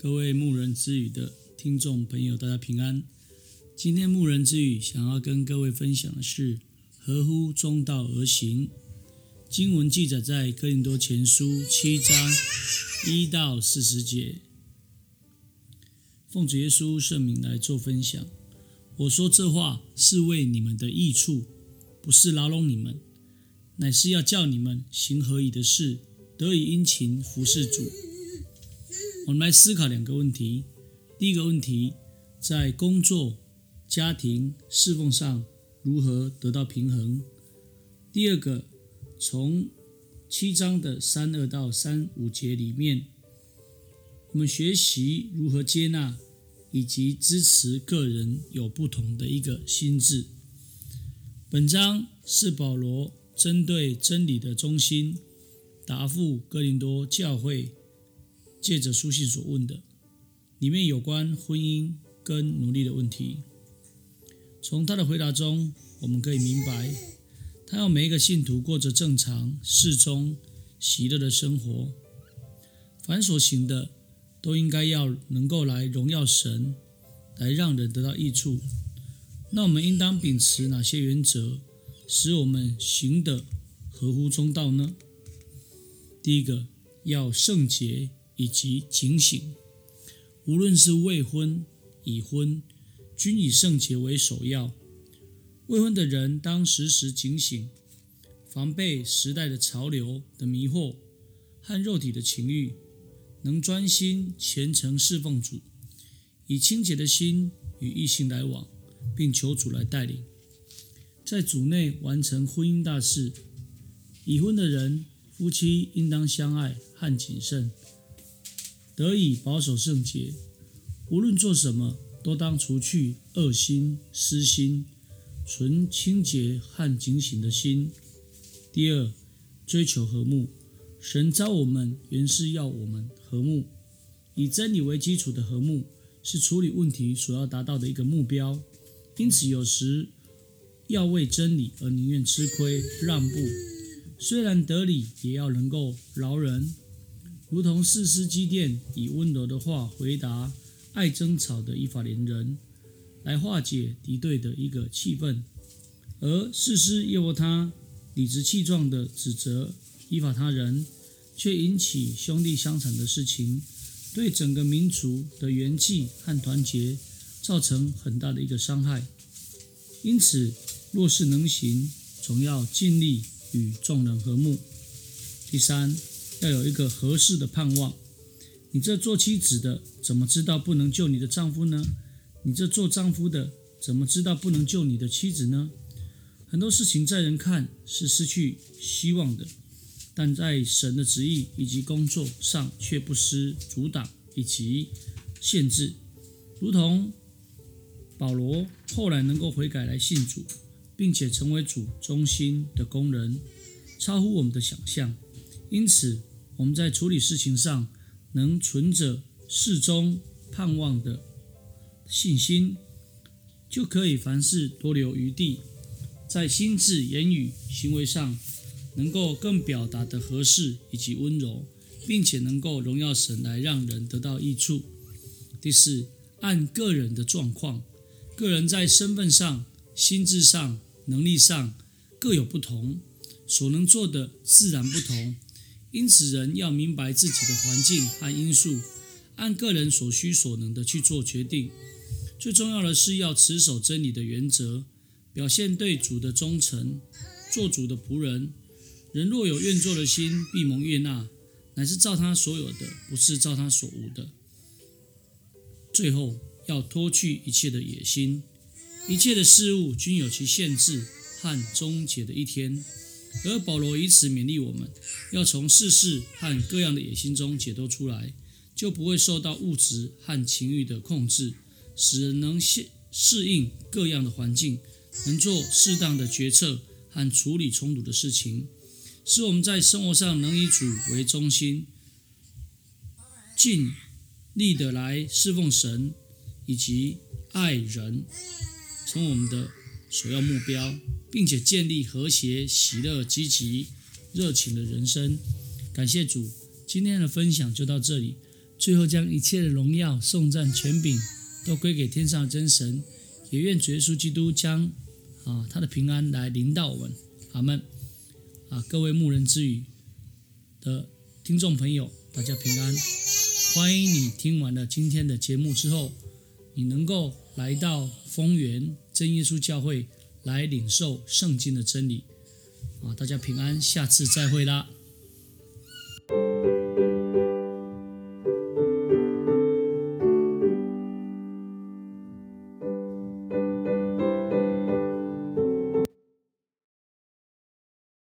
各位牧人之语的听众朋友，大家平安。今天牧人之语想要跟各位分享的是合乎中道而行。经文记载在哥林多前书七章一到四十节。奉主耶稣圣名来做分享。我说这话是为你们的益处，不是牢笼你们，乃是要叫你们行合宜的事，得以殷勤服侍主。我们来思考两个问题。第一个问题，在工作、家庭、侍奉上如何得到平衡？第二个，从七章的三二到三五节里面，我们学习如何接纳以及支持个人有不同的一个心智。本章是保罗针对真理的中心，答复哥林多教会。借着书信所问的，里面有关婚姻跟奴隶的问题。从他的回答中，我们可以明白，他要每一个信徒过着正常、适中、喜乐的生活。凡所行的，都应该要能够来荣耀神，来让人得到益处。那我们应当秉持哪些原则，使我们行的合乎中道呢？第一个，要圣洁。以及警醒，无论是未婚、已婚，均以圣洁为首要。未婚的人当时时警醒，防备时代的潮流的迷惑和肉体的情欲，能专心虔诚侍奉主，以清洁的心与异性来往，并求主来带领，在主内完成婚姻大事。已婚的人，夫妻应当相爱和谨慎。得以保守圣洁，无论做什么，都当除去恶心、私心，存清洁和警醒的心。第二，追求和睦。神召我们原是要我们和睦，以真理为基础的和睦，是处理问题所要达到的一个目标。因此，有时要为真理而宁愿吃亏让步，虽然得理，也要能够饶人。如同四师基甸以温柔的话回答爱争吵的以法莲人，来化解敌对的一个气氛；而四师耶和他理直气壮地指责以法他人，却引起兄弟相残的事情，对整个民族的元气和团结造成很大的一个伤害。因此，若是能行，总要尽力与众人和睦。第三。要有一个合适的盼望。你这做妻子的，怎么知道不能救你的丈夫呢？你这做丈夫的，怎么知道不能救你的妻子呢？很多事情在人看是失去希望的，但在神的旨意以及工作上却不失阻挡以及限制。如同保罗后来能够悔改来信主，并且成为主忠心的工人，超乎我们的想象。因此，我们在处理事情上，能存着适中盼望的信心，就可以凡事多留余地，在心智、言语、行为上，能够更表达的合适以及温柔，并且能够荣耀神，来让人得到益处。第四，按个人的状况，个人在身份上、心智上、能力上各有不同，所能做的自然不同。因此，人要明白自己的环境和因素，按个人所需所能的去做决定。最重要的是要持守真理的原则，表现对主的忠诚，做主的仆人。人若有愿做的心，必蒙悦纳，乃是照他所有的，不是照他所无的。最后，要脱去一切的野心，一切的事物均有其限制和终结的一天。而保罗以此勉励我们，要从世事和各样的野心中解脱出来，就不会受到物质和情欲的控制，使人能适适应各样的环境，能做适当的决策和处理冲突的事情，使我们在生活上能以主为中心，尽力的来侍奉神以及爱人，从我们的首要目标。并且建立和谐、喜乐、积极、热情的人生。感谢主，今天的分享就到这里。最后将一切的荣耀、颂赞、权柄都归给天上的真神。也愿主耶稣基督将啊他的平安来临到我们。阿门。啊，各位牧人之语的听众朋友，大家平安。欢迎你听完了今天的节目之后，你能够来到丰源真耶稣教会来领受圣经的真理。啊，大家平安，下次再会啦。